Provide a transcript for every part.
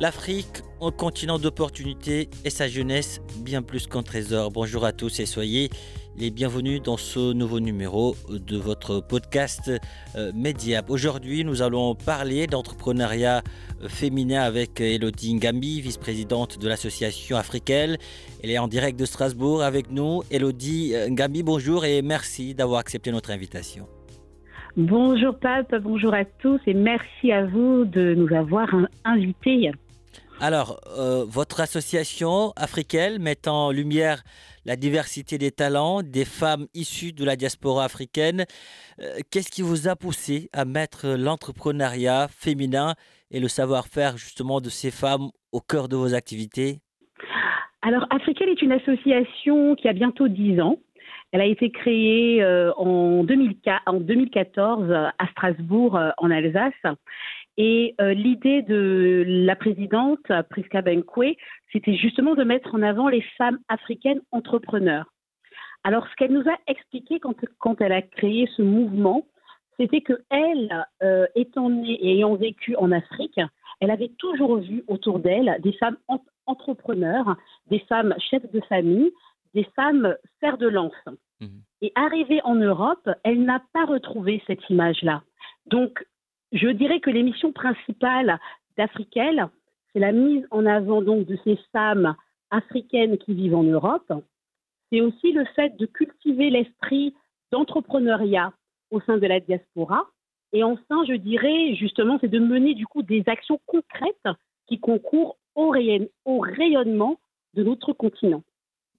L'Afrique, un continent d'opportunités et sa jeunesse bien plus qu'un trésor. Bonjour à tous et soyez les bienvenus dans ce nouveau numéro de votre podcast euh, Mediap. Aujourd'hui, nous allons parler d'entrepreneuriat féminin avec Elodie Ngambi, vice-présidente de l'association africaine. Elle est en direct de Strasbourg avec nous. Elodie euh, Ngambi, bonjour et merci d'avoir accepté notre invitation. Bonjour Pape, bonjour à tous et merci à vous de nous avoir invités. Alors, euh, votre association africaine met en lumière la diversité des talents des femmes issues de la diaspora africaine. Euh, Qu'est-ce qui vous a poussé à mettre l'entrepreneuriat féminin et le savoir-faire justement de ces femmes au cœur de vos activités? Alors, Africaine est une association qui a bientôt 10 ans. Elle a été créée euh, en, 2004, en 2014 à Strasbourg, en Alsace. Et euh, l'idée de la présidente, Priska Benkwe, c'était justement de mettre en avant les femmes africaines entrepreneurs. Alors, ce qu'elle nous a expliqué quand, quand elle a créé ce mouvement, c'était que elle, euh, étant née et ayant vécu en Afrique, elle avait toujours vu autour d'elle des femmes en- entrepreneurs, des femmes chefs de famille, des femmes fers de lance. Mhm. Et arrivée en Europe, elle n'a pas retrouvé cette image-là. Donc, je dirais que l'émission principale d'Africaine, c'est la mise en avant donc de ces femmes africaines qui vivent en Europe. C'est aussi le fait de cultiver l'esprit d'entrepreneuriat au sein de la diaspora. Et enfin, je dirais justement, c'est de mener du coup des actions concrètes qui concourent au, au rayonnement de notre continent.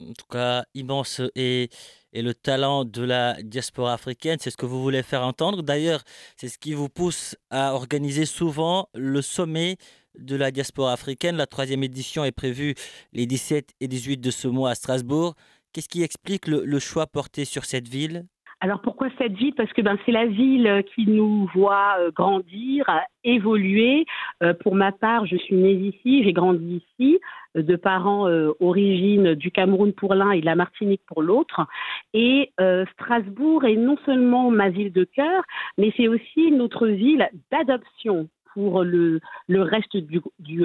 En tout cas, immense et, et le talent de la diaspora africaine, c'est ce que vous voulez faire entendre. D'ailleurs, c'est ce qui vous pousse à organiser souvent le sommet de la diaspora africaine. La troisième édition est prévue les 17 et 18 de ce mois à Strasbourg. Qu'est-ce qui explique le, choix porté sur cette ville? Alors pourquoi cette ville? Parce que ben, c'est la ville qui nous voit euh, grandir, évoluer. Euh, pour ma part, je suis née ici, j'ai grandi ici, euh, de parents euh, origine du Cameroun pour l'un et de la Martinique pour l'autre. Et Strasbourg est non seulement ma ville de cœur, mais c'est aussi notre ville d'adoption pour le, reste du,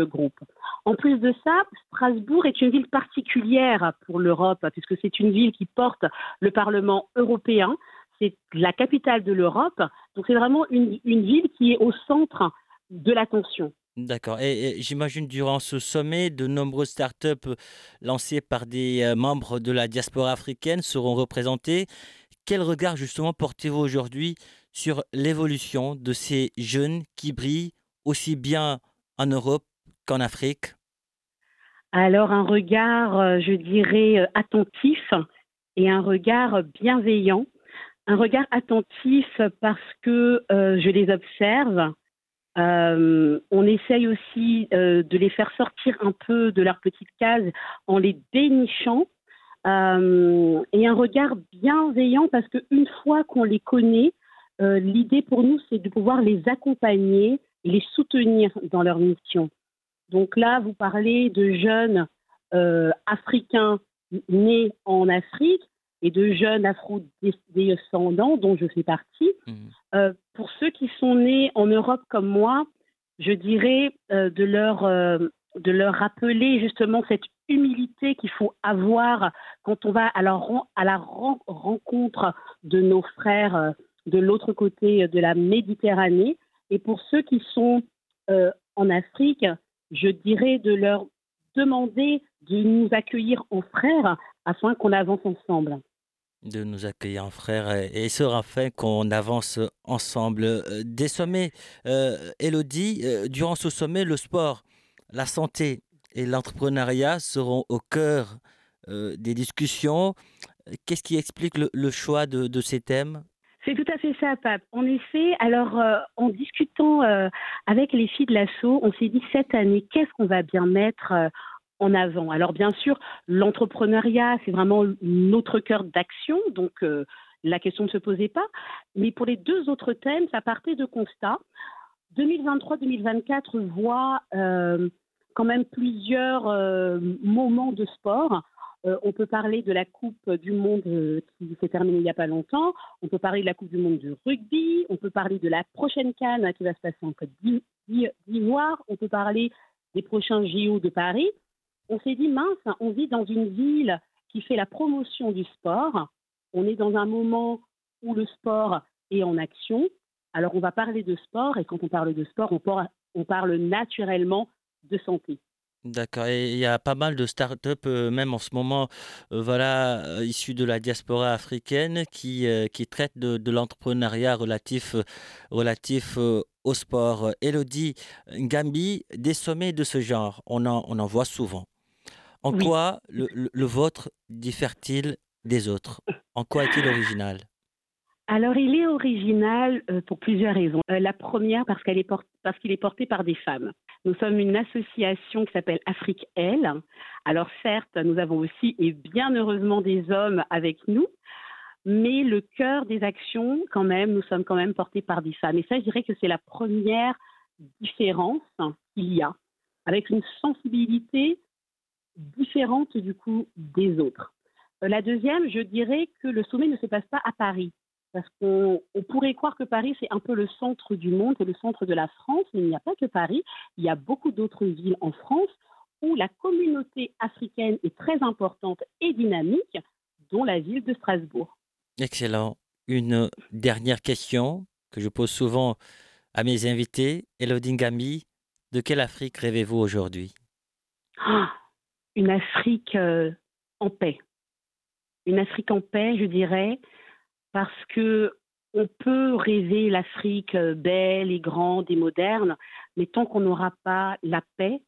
groupe. En plus de ça, Strasbourg est une ville particulière pour l'Europe, puisque c'est une ville qui porte le Parlement européen, c'est la capitale de l'Europe, donc c'est vraiment une, ville qui est au centre de l'attention. D'accord. Et, j'imagine durant ce sommet, de nombreuses startups lancées par des euh, membres de la diaspora africaine seront représentées. Quel regard justement portez-vous aujourd'hui sur l'évolution de ces jeunes qui brillent aussi bien en Europe qu'en Afrique? Alors un regard, euh, je dirais, euh, attentif et un regard bienveillant. Un regard attentif parce que euh, je les observe. On essaye aussi de les faire sortir un peu de leur petite case en les dénichant. Et un regard bienveillant parce qu'une fois qu'on les connaît, l'idée pour nous, c'est de pouvoir les accompagner les soutenir dans leur mission. Donc là, vous parlez de jeunes euh, africains nés en Afrique et de jeunes afro-descendants dont je fais partie. Mhm. Euh, pour ceux qui sont nés en Europe comme moi, je dirais euh, de, leur, de leur rappeler justement cette humilité qu'il faut avoir quand on va à la, à rencontre de nos frères de l'autre côté de la Méditerranée. Et pour ceux qui sont euh, en Afrique, je dirais de leur demander de nous accueillir en frères afin qu'on avance ensemble. De nous accueillir en frères et sera afin qu'on avance ensemble. Euh, des sommets, euh, Elodie, durant ce sommet, le sport, la santé et l'entrepreneuriat seront au cœur des discussions. Qu'est-ce qui explique le, choix de, ces thèmes? C'est tout à fait ça, Pape. En effet, alors en discutant avec les filles de l'assaut, on s'est dit cette année, qu'est-ce qu'on va bien mettre en avant? Alors bien sûr, l'entrepreneuriat, c'est vraiment notre cœur d'action, donc euh, la question ne se posait pas. Mais pour les deux autres thèmes, ça partait de constats. 2023-2024 voit euh, quand même plusieurs euh, moments de sport. On peut parler de la Coupe du Monde qui s'est terminée il n'y a pas longtemps. On peut parler de la Coupe du Monde de rugby. On peut parler de la prochaine Cannes qui va se passer en Côte d'Ivoire. On peut parler des prochains JO de Paris on s'est dit, mince, on vit dans une ville qui fait la promotion du sport. On est dans un moment où le sport est en action. Alors on va parler de sport et quand on parle de sport, on parle, naturellement de santé. D'accord. Et il y a pas mal de start-up, euh, même en ce moment, euh, voilà, euh, issus de la diaspora africaine, qui, qui traitent de, l'entrepreneuriat relatif, relatif au sport. Elodie Gambi, des sommets de ce genre, on on en voit souvent. En quoi le, vôtre diffère-t-il des autres? En quoi est-il original? Alors, il est original euh, pour plusieurs raisons. Euh, la première, parce qu'il est, est, porté par des femmes. Nous sommes une association qui s'appelle Afrique Elle. Alors, certes, nous avons aussi, et bien heureusement, des hommes avec nous, mais le cœur des actions, quand même, nous sommes quand même portés par des femmes. Et ça, je dirais que c'est la première différence qu'il y a, avec une sensibilité différente du coup des autres. Euh, la deuxième, je dirais que le sommet ne se passe pas à Paris. Parce qu'on pourrait croire que Paris, c'est un peu le centre du monde, c'est le centre de la France, mais il n'y a pas que Paris. Il y a beaucoup d'autres villes en France où la communauté africaine est très importante et dynamique, dont la ville de Strasbourg. Excellent. Une dernière question que je pose souvent à mes invités. Elodie Gami, de quelle Afrique rêvez-vous aujourd'hui? Ah, une Afrique euh, en paix. Une Afrique en paix, je dirais, parce que on peut rêver l'Afrique euh, belle et grande et moderne, mais tant qu'on n'aura pas la paix,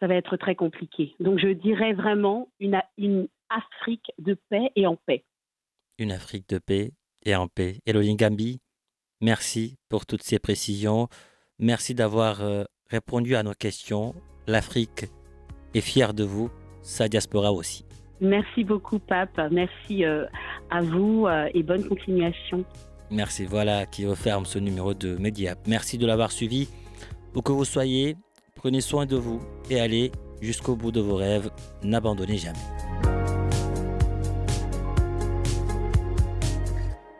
ça va être très compliqué. Donc je dirais vraiment une, une Afrique de paix et en paix. Une Afrique de paix et en paix. Elohim Gambi, merci pour toutes ces précisions. Merci d'avoir euh, répondu à nos questions. L'Afrique et fier de vous, sa diaspora aussi. Merci beaucoup, Pape. Merci euh, à vous euh, et bonne continuation. Merci. Voilà qui referme ce numéro de Média. Merci de l'avoir suivi. Où que vous soyez, prenez soin de vous et allez jusqu'au bout de vos rêves. N'abandonnez jamais.